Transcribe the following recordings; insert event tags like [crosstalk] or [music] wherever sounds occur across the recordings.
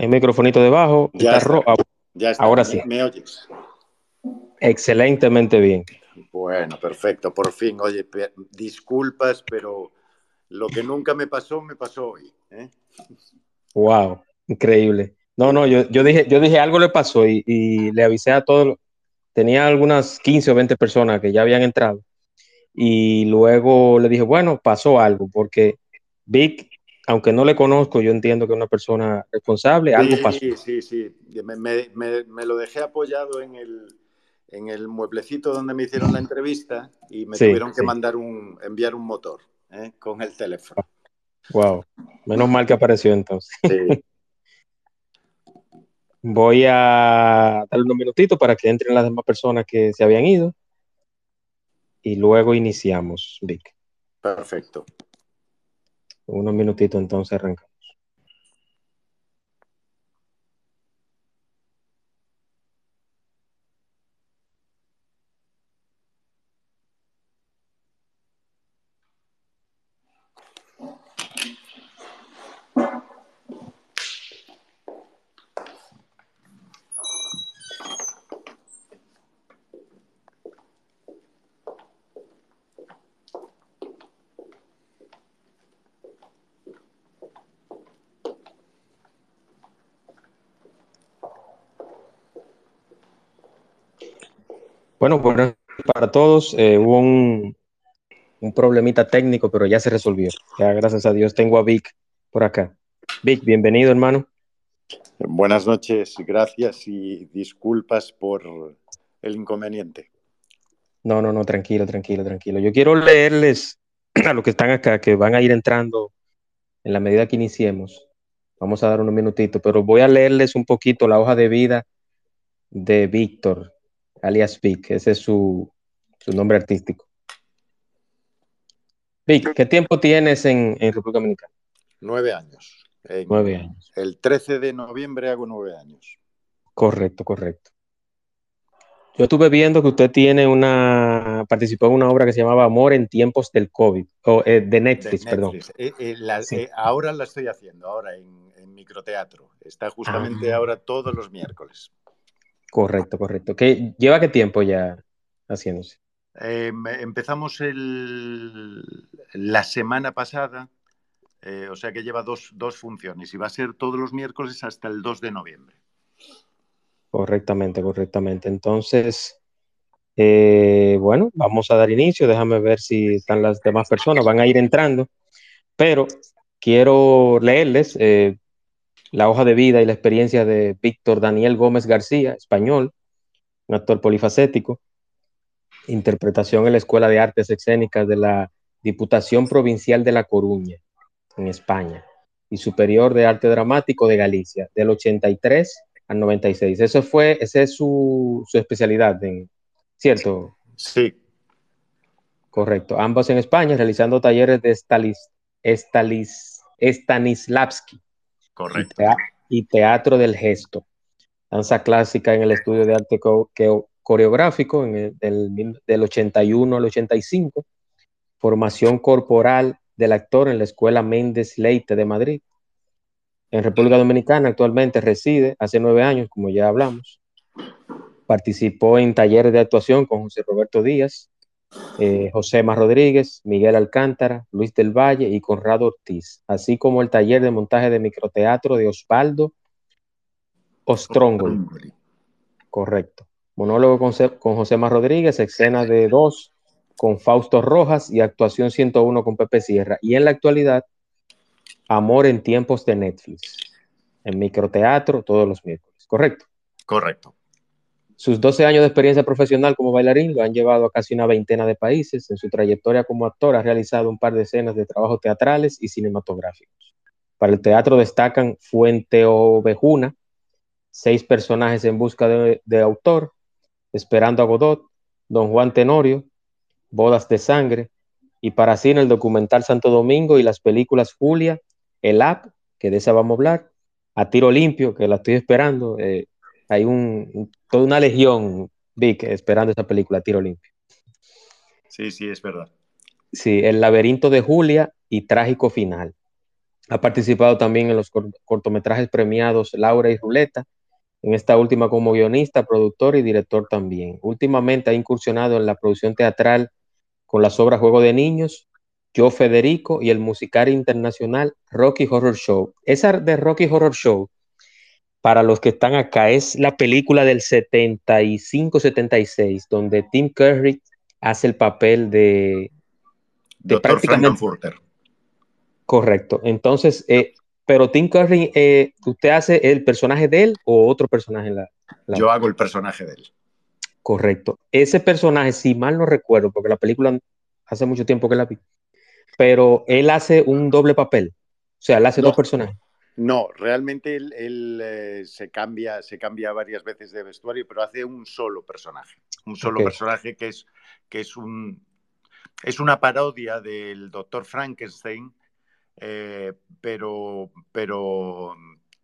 El microfonito debajo. Ya está Ya está. Ahora ¿Me- sí. ¿Me oyes? Excelentemente bien. Bueno, perfecto. Por fin. Oye, disculpas, pero lo que nunca me pasó, me pasó hoy. ¿eh? Wow, increíble. No, no, yo, yo dije, yo dije algo le pasó y, y le avisé a todos. Tenía algunas 15 o 20 personas que ya habían entrado. Y luego le dije, bueno, pasó algo, porque Vic, aunque no le conozco, yo entiendo que es una persona responsable, algo pasó. Sí, sí, sí. Me, me- me- me lo dejé apoyado en el, en el mueblecito donde me hicieron la entrevista y me Sí, tuvieron que sí. mandar un, enviar un motor ¿eh? con el teléfono. Wow, menos mal que apareció entonces. Sí. [laughs] Voy a darle unos minutitos para que entren las demás personas que se habían ido. Y luego iniciamos, Vic. Perfecto. Unos minutitos entonces arrancamos. Bueno, bueno, para todos eh, hubo un, un problemita técnico, pero ya se resolvió. Ya gracias a Dios tengo a Vic por acá. Vic, bienvenido, hermano. Buenas noches, gracias y disculpas por el inconveniente. No, no, no, tranquilo, tranquilo, tranquilo. Yo quiero leerles [clears throat] a los que están acá, que van a ir entrando en la medida que iniciemos. Vamos a dar unos minutitos, pero voy a leerles un poquito la hoja de vida de Víctor, alias Vic. Ese es su, su nombre artístico. Vic, ¿qué tiempo tienes en, en República Dominicana? Nueve años. En- Nueve años. El 13 de noviembre hago nueve años. Correcto, correcto. Yo estuve viendo que usted tiene una, participó en una obra que se llamaba Amor en tiempos del COVID, o eh, de De Netflix, perdón. Eh, eh, la- Sí. ahora la estoy haciendo, ahora en, en microteatro. Está justamente Ah. ahora todos los miércoles. Correcto, correcto. ¿Qué, ¿Lleva qué tiempo ya haciéndose? Eh, empezamos el- la semana pasada, eh, o sea que lleva dos, dos funciones y va a ser todos los miércoles hasta el 2 de noviembre. Correctamente, correctamente. Entonces, eh, bueno, vamos a dar inicio. Déjame ver si están las demás personas. Van a ir entrando, pero quiero leerles eh, la hoja de vida y la experiencia de Víctor Daniel Gómez García, español, un actor polifacético, interpretación en la Escuela de Artes Escénicas de la Diputación Provincial de La Coruña, en España, y Superior de Arte Dramático de Galicia, del 83 al 96. Eso fue, esa es su, su especialidad, en, ¿cierto? Sí, Correcto. Ambos en España, realizando talleres de Stalis, Stalis, Stanislavski y, correcto. y teatro del gesto. Danza clásica en el estudio de arte coreográfico en el- del, del 81 al 85. Formación corporal del actor en la Escuela Méndez Leite de Madrid. En República Dominicana actualmente reside hace nueve años, como ya hablamos. Participó en talleres de actuación con José Roberto Díaz, eh, José Mar Rodríguez, Miguel Alcántara, Luis del Valle y Conrado Ortiz, así como el taller de montaje de microteatro de Osvaldo Ostróngoli. Correcto. Monólogo con, José Mar Rodríguez, escena de dos con Fausto Rojas y actuación 101 con Pepe Sierra. Y en la actualidad, Amor en tiempos de Netflix, en microteatro todos los miércoles. Correcto. Correcto. Sus 12 años de experiencia profesional como bailarín lo han llevado a casi una veintena de países. En su trayectoria como actor ha realizado un par de escenas de trabajos teatrales y cinematográficos. Para el teatro destacan Fuente Ovejuna, Seis personajes en busca de, autor, Esperando a Godot, Don Juan Tenorio, Bodas de Sangre, y para cine el documental Santo Domingo y las películas Julia, El App, que de esa vamos a hablar, A Tiro Limpio, que la estoy esperando. eh, hay un, un- toda una legión, Vic, esperando esa película, Tiro Limpio. Sí, sí, es verdad. Sí, El laberinto de Julia y Trágico Final. Ha participado también en los cortometrajes premiados Laura y Ruleta, en esta última como guionista, productor y director también. Últimamente ha incursionado en la producción teatral con las obras Juego de Niños, Yo Federico y el musical internacional Rocky Horror Show. Esa de Rocky Horror Show, para los que están acá, es la película del 75-76, donde Tim Curry hace el papel de, de prácticamente... Correcto. Entonces, eh, pero Tim Curry, eh, ¿usted hace el personaje de él o otro personaje en la, Yo hago el personaje de él. Correcto. Ese personaje, si mal no recuerdo, porque la película hace mucho tiempo que la vi, pero él hace un doble papel. O sea, él hace dos personajes. No, realmente él, eh, se, cambia, se cambia varias veces de vestuario, pero hace un solo personaje. Un solo personaje que es, que es un. Es una parodia del doctor Frankenstein, eh, pero, pero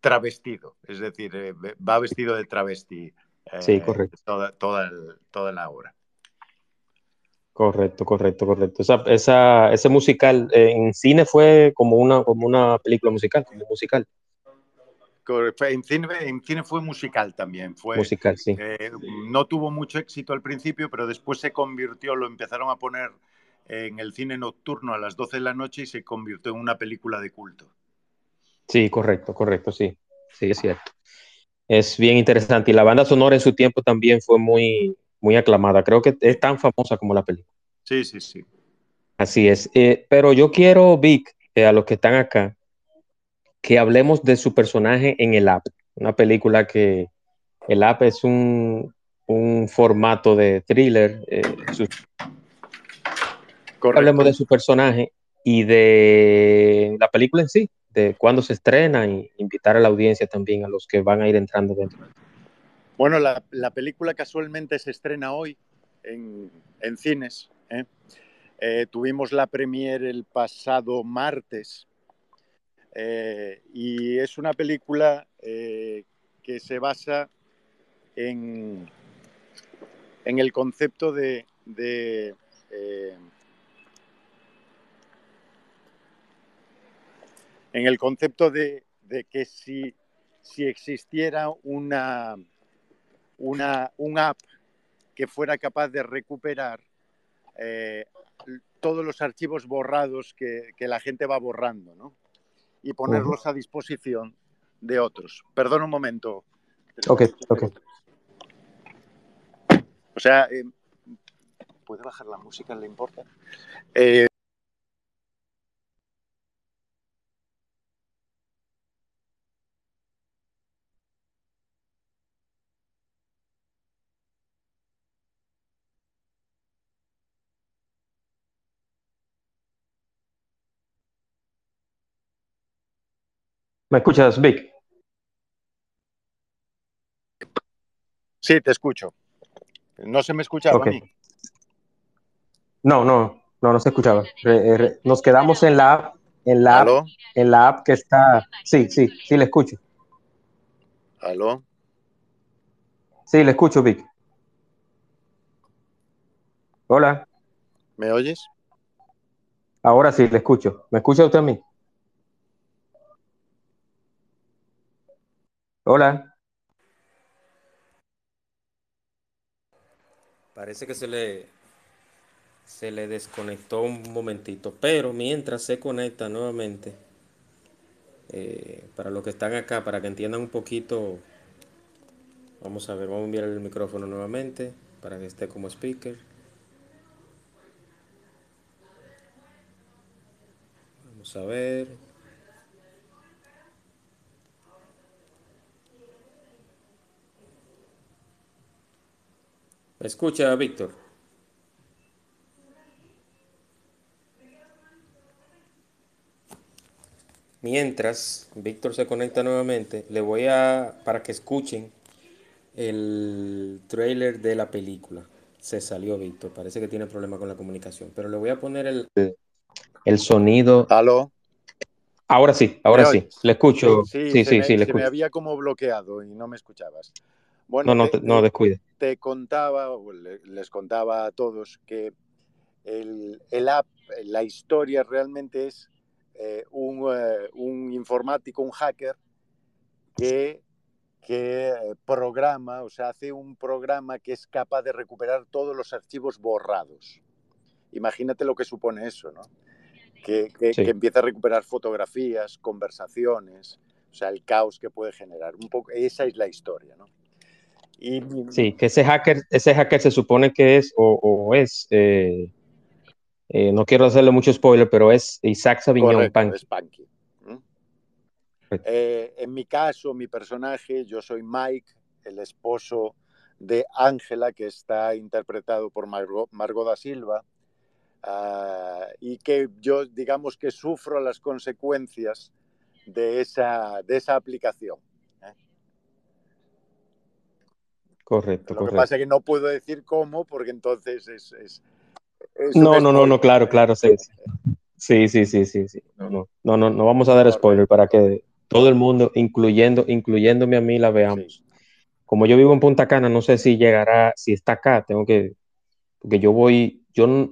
travestido, es decir, eh, va vestido de travesti sí, correcto. toda, toda, toda, la obra. Correcto, correcto, correcto. Esa, esa, ese musical en cine fue como una, como una película musical, como musical. En cine, en cine fue musical también. Fue, musical, sí. no tuvo mucho éxito al principio, pero después se convirtió, lo empezaron a poner en el cine nocturno a las 12 de la noche y se convirtió en una película de culto. Sí, correcto, correcto, sí. Sí, es cierto. Es bien interesante. Y la banda sonora en su tiempo también fue muy, muy aclamada. Creo que es tan famosa como la película. Sí, sí, sí. Así es. Eh, pero yo quiero, Vic, eh, a los que están acá, que hablemos de su personaje en el app. Una película que el app es un, formato de thriller. Eh, Hablemos de su personaje y de la película en sí, de cuándo se estrena y invitar a la audiencia también, a los que van a ir entrando dentro. Bueno, la, película casualmente se estrena hoy en, cines. ¿eh? Eh, tuvimos la premiere el pasado martes eh, y es una película que se basa en, en el concepto de, de en el concepto de, que si, si, existiera una, una, un app que fuera capaz de recuperar eh, todos los archivos borrados que, la gente va borrando, ¿no? Y ponerlos a disposición de otros. Perdón un momento. Ok, ok. O sea, eh, ¿puede bajar la música? ¿Le importa? Eh, ¿Me escuchas, Vic? Sí, te escucho. ¿No se me escuchaba a mí? No, no, no, no se escuchaba. nos quedamos en la app, en la app, en la app que está. Sí, sí, sí, le escucho. ¿Aló? Sí, le escucho, Vic. Hola. ¿Me oyes? Ahora sí, le escucho. ¿Me escucha usted a mí? Hola. Parece que se le se le desconectó un momentito, pero mientras se conecta nuevamente, eh, para los que están acá, para que entiendan un poquito, vamos a ver, vamos a enviar el micrófono nuevamente para que esté como speaker. Vamos a ver. Escucha, Víctor? Mientras Víctor se conecta nuevamente, le voy a, para que escuchen el trailer de la película. Se salió Víctor, parece que tiene problema con la comunicación, pero le voy a poner el, el sonido. ¿Aló? Ahora sí, ahora sí, le escucho. Sí, sí, sí, sí, le escucho. me había como bloqueado y no me escuchabas. Bueno, no, no, no descuide. Te contaba, o les contaba a todos que el, app, la historia realmente es eh, un, informático, un hacker, que, que programa, o sea, hace un programa que es capaz de recuperar todos los archivos borrados. Imagínate lo que supone eso, ¿no? Que, que, empieza a recuperar fotografías, conversaciones, o sea, el caos que puede generar. Un poco, esa es la historia, ¿no? Y, sí, que ese hacker, ese hacker se supone que es o, es, eh, eh, no quiero hacerle mucho spoiler, pero es Isaac Saviñón Panky. Eh, en mi caso, mi personaje, yo soy Mike, el esposo de Ángela, que está interpretado por Margot, da Silva, ah, y que yo, digamos que sufro las consecuencias de esa, de esa aplicación. Correcto. Lo que pasa es que no puedo decir cómo, porque entonces es. no, no, no, no, claro, claro, sí. Sí, sí, sí, sí, sí. No, no, no, no, no vamos a dar spoiler para que todo el mundo, incluyendo, incluyéndome a mí, la veamos. Como yo vivo en Punta Cana, no sé si llegará, si está acá, tengo que, porque yo voy, yo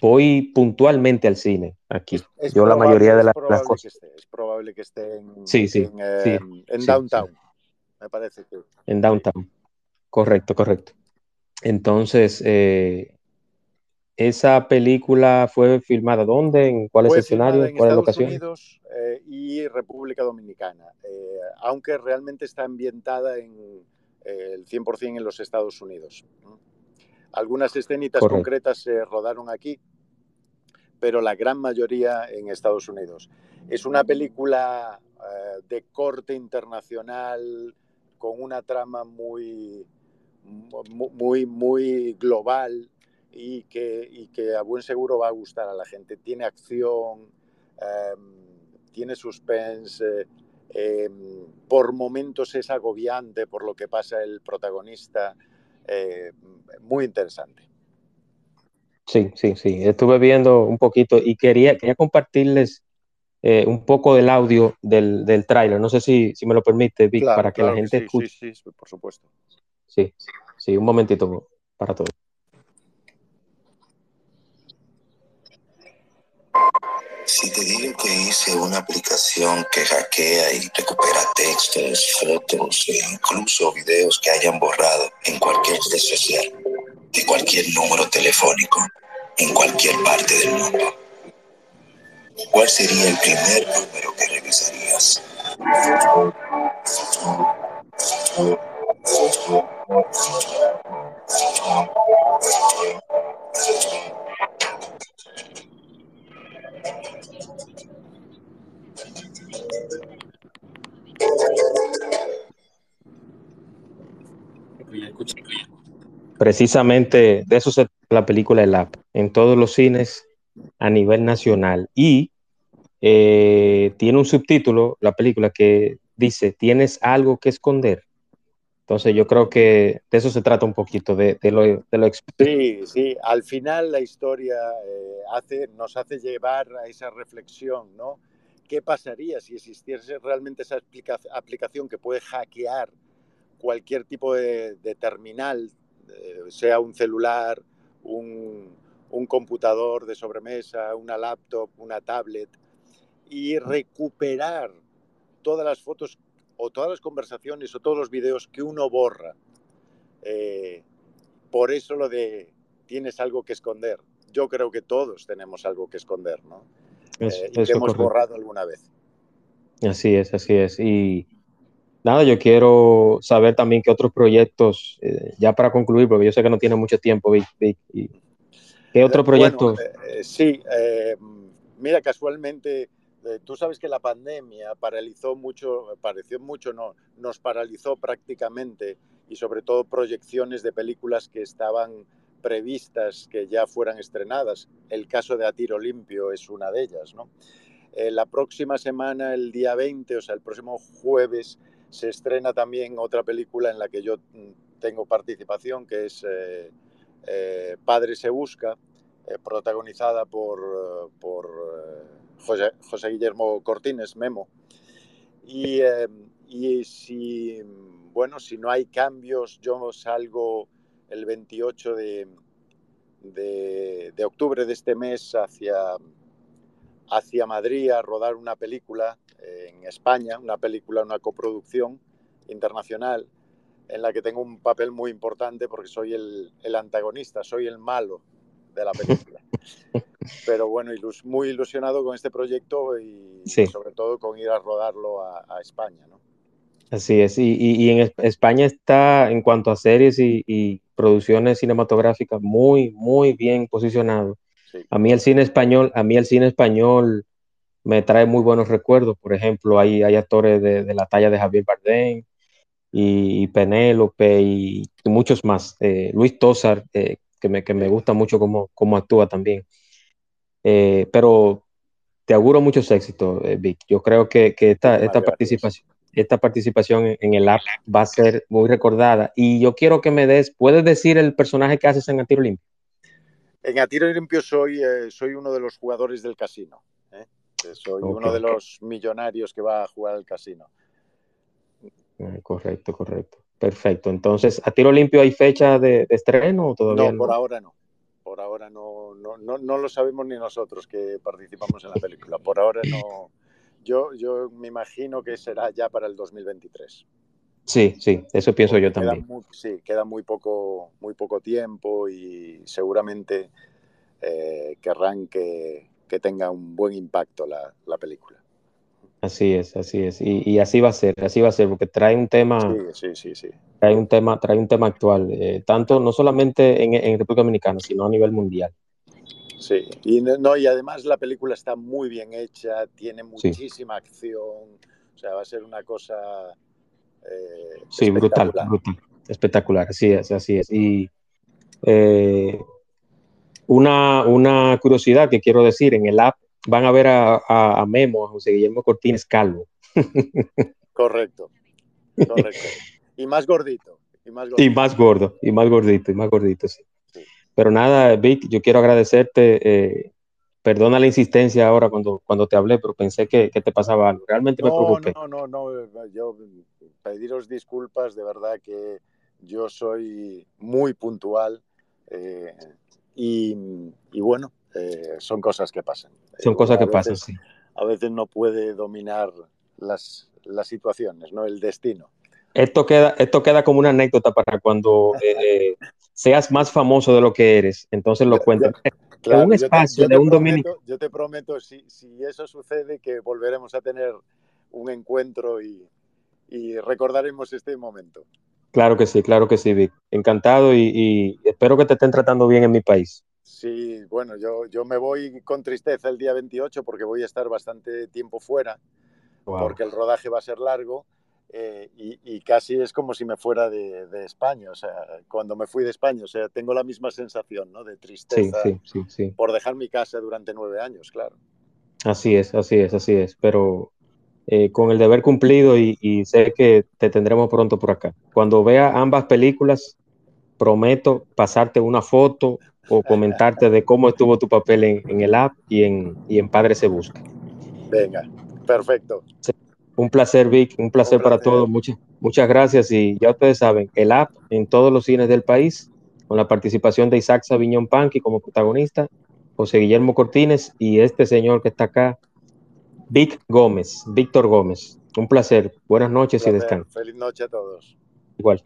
voy puntualmente al cine aquí. yo la mayoría de las, cosas. es probable que esté en, sí, sí, en, en downtown, me parece que. En downtown. Correcto, correcto. Entonces, eh, ¿esa película fue filmada dónde? ¿En cuál es escenario? En ¿Cuál Estados Unidos eh, y República Dominicana, eh, aunque realmente está ambientada en el 100% en los Estados Unidos. Algunas escenitas concretas se rodaron aquí, pero la gran mayoría en Estados Unidos. Es una película de corte internacional con una trama muy, muy, muy global y que, y que a buen seguro va a gustar a la gente. Tiene acción, em, tiene suspense, em, por momentos es agobiante por lo que pasa el protagonista. Eh, muy interesante. Sí, sí, sí. Estuve viendo un poquito y quería, quería compartirles eh, un poco del audio del, del tráiler. No sé si, si, me lo permite, Vic, para que la gente escuche. Sí, sí, por supuesto. Sí, sí, un momentito para todo. Si te digo que hice una aplicación que hackea y recupera textos, fotos e incluso videos que hayan borrado en cualquier red social, de cualquier número telefónico, en cualquier parte del mundo, ¿cuál sería el primer número que revisarías? Precisamente de eso se la película El App, en todos los cines a nivel nacional. Y eh, tiene un subtítulo, la película, que dice, ¿tienes algo que esconder? Entonces yo creo que de eso se trata un poquito, de, lo, de Sí, sí, al final la historia eh, hace, nos hace llevar a esa reflexión, ¿no? ¿Qué pasaría si existiese realmente esa aplicación que puede hackear cualquier tipo de, terminal, eh, sea un celular, un, un computador de sobremesa, una laptop, una tablet, y recuperar todas las fotos o todas las conversaciones o todos los videos que uno borra. Eh, por eso lo de tienes algo que esconder. Yo creo que todos tenemos algo que esconder, ¿no? Eh, y que hemos borrado alguna vez. Así es, así es. Y nada, yo quiero saber también qué otros proyectos, eh, ya para concluir, porque yo sé que no tiene mucho tiempo, Vic, ¿qué otro proyecto? sí, mira, casualmente eh, tú sabes que la pandemia paralizó mucho, pareció mucho, no, nos paralizó prácticamente y sobre todo proyecciones de películas que estaban previstas que ya fueran estrenadas. El caso de A Tiro Limpio es una de ellas. ¿no? Eh, la próxima semana, el día 20, o sea, el próximo jueves, se estrena también otra película en la que yo mm, tengo participación, que es eh, Padre se busca, protagonizada por, por José, Guillermo Cortines, Memo. Em, y, si, bueno, si no hay cambios, yo salgo el 28 de, de, octubre de este mes hacia, hacia Madrid a rodar una película en España, una película, una coproducción internacional en la que tengo un papel muy importante porque soy el, el antagonista, soy el malo de la película. Pero bueno, ilus muy ilusionado con este proyecto y Sí. sobre todo con ir a rodarlo a, a España. ¿no? Así es, y, y- y en Es- España está en cuanto a series y, y producciones cinematográficas muy, muy bien posicionado. Sí. A mí el cine español, a mí el cine español me trae muy buenos recuerdos. Por ejemplo, hay, hay actores de, de la talla de Javier Bardem y, y Penélope y, y muchos más. Eh, Luis Tosar, eh, que me, que me gusta mucho cómo, cómo actúa también. Eh, pero te auguro muchos éxitos, eh, Vic. Yo creo que, que esta, esta participación, esta participación en, en el app va a ser muy recordada. Y yo quiero que me des, ¿puedes decir el personaje que haces en A Tiro Limpio? En A Tiro Limpio soy, eh, soy uno de los jugadores del casino. ¿eh? Eh, Soy Ok. uno de los millonarios que va a jugar al casino. Ah, correcto, correcto. Perfecto. Entonces, ¿A Tiro Limpio hay fecha de, de estreno o todavía No, por ahora no. Por ahora no, no, no, no lo sabemos ni nosotros que participamos en la película. Por ahora no. Yo, yo me imagino que será ya para el 2023. Sí, sí, eso pienso yo Queda también. muy- sí, queda muy poco, muy poco tiempo y seguramente eh, querrán que, que tenga un buen impacto la, la película. Así es, así es. Y, y así va a ser, así va a ser, porque trae un tema, Sí, sí, sí, sí. trae un tema, trae un tema actual, eh, tanto no solamente en, en República Dominicana, sino a nivel mundial. Sí, y, no, y además la película está muy bien hecha, tiene Sí. muchísima acción, o sea, va a ser una cosa eh, Sí, brutal, brutal, espectacular, así es, así es. Y eh, una, una curiosidad que quiero decir, en el app van a ver a, a, a Memo, a José Guillermo Cortines Calvo, Correcto, correcto. Y más gordito, y más y más gordo, y más gordito, y más gordito, sí. Sí. Pero nada, Vic, yo quiero agradecerte. eh, perdona la insistencia ahora cuando, cuando te hablé, pero pensé que, que te pasaba algo. Realmente me No, preocupé. no, no, no, yo pediros disculpas, de verdad que yo soy muy puntual eh, y, y bueno, eh, son cosas que pasan. Son Uno cosas que pasan, sí. A veces no puede dominar las, las situaciones, ¿no? El destino. Esto queda, esto queda como una anécdota para cuando eh, eh, seas más famoso de lo que eres. Entonces lo cuentas. Claro, un yo te- espacio yo de un dominico. Yo te prometo, si, si eso sucede, que volveremos a tener un encuentro y, y recordaremos este momento. Claro que sí, claro que sí, Vic. Encantado y, y espero que te estén tratando bien en mi país. Sí, bueno, yo, yo me voy con tristeza el día 28 porque voy a estar bastante tiempo fuera, Wow. porque el rodaje va a ser largo eh, y, y casi es como si me fuera de, de España, o sea, cuando me fui de España, o sea, tengo la misma sensación, ¿no? De tristeza sí, sí, sí. por dejar mi casa durante nueve años, claro. Así es, así es, así es. Pero eh, con el deber cumplido y, y sé que te tendremos pronto por acá. Cuando vea ambas películas, prometo pasarte una foto o comentarte de cómo estuvo tu papel en, en el app y en, y en Padre se busca. Venga, perfecto. Un placer, Vic, un placer, Un para todos. Muchas, muchas gracias. Y ya ustedes saben, el app en todos los cines del país, con la participación de Isaac Sabiñón Panqui como protagonista, José Guillermo Cortines y este señor que está acá, Vic Gómez, Víctor Gómez. Un placer. Buenas noches y Placer. descanso. Feliz noche a todos. Igual.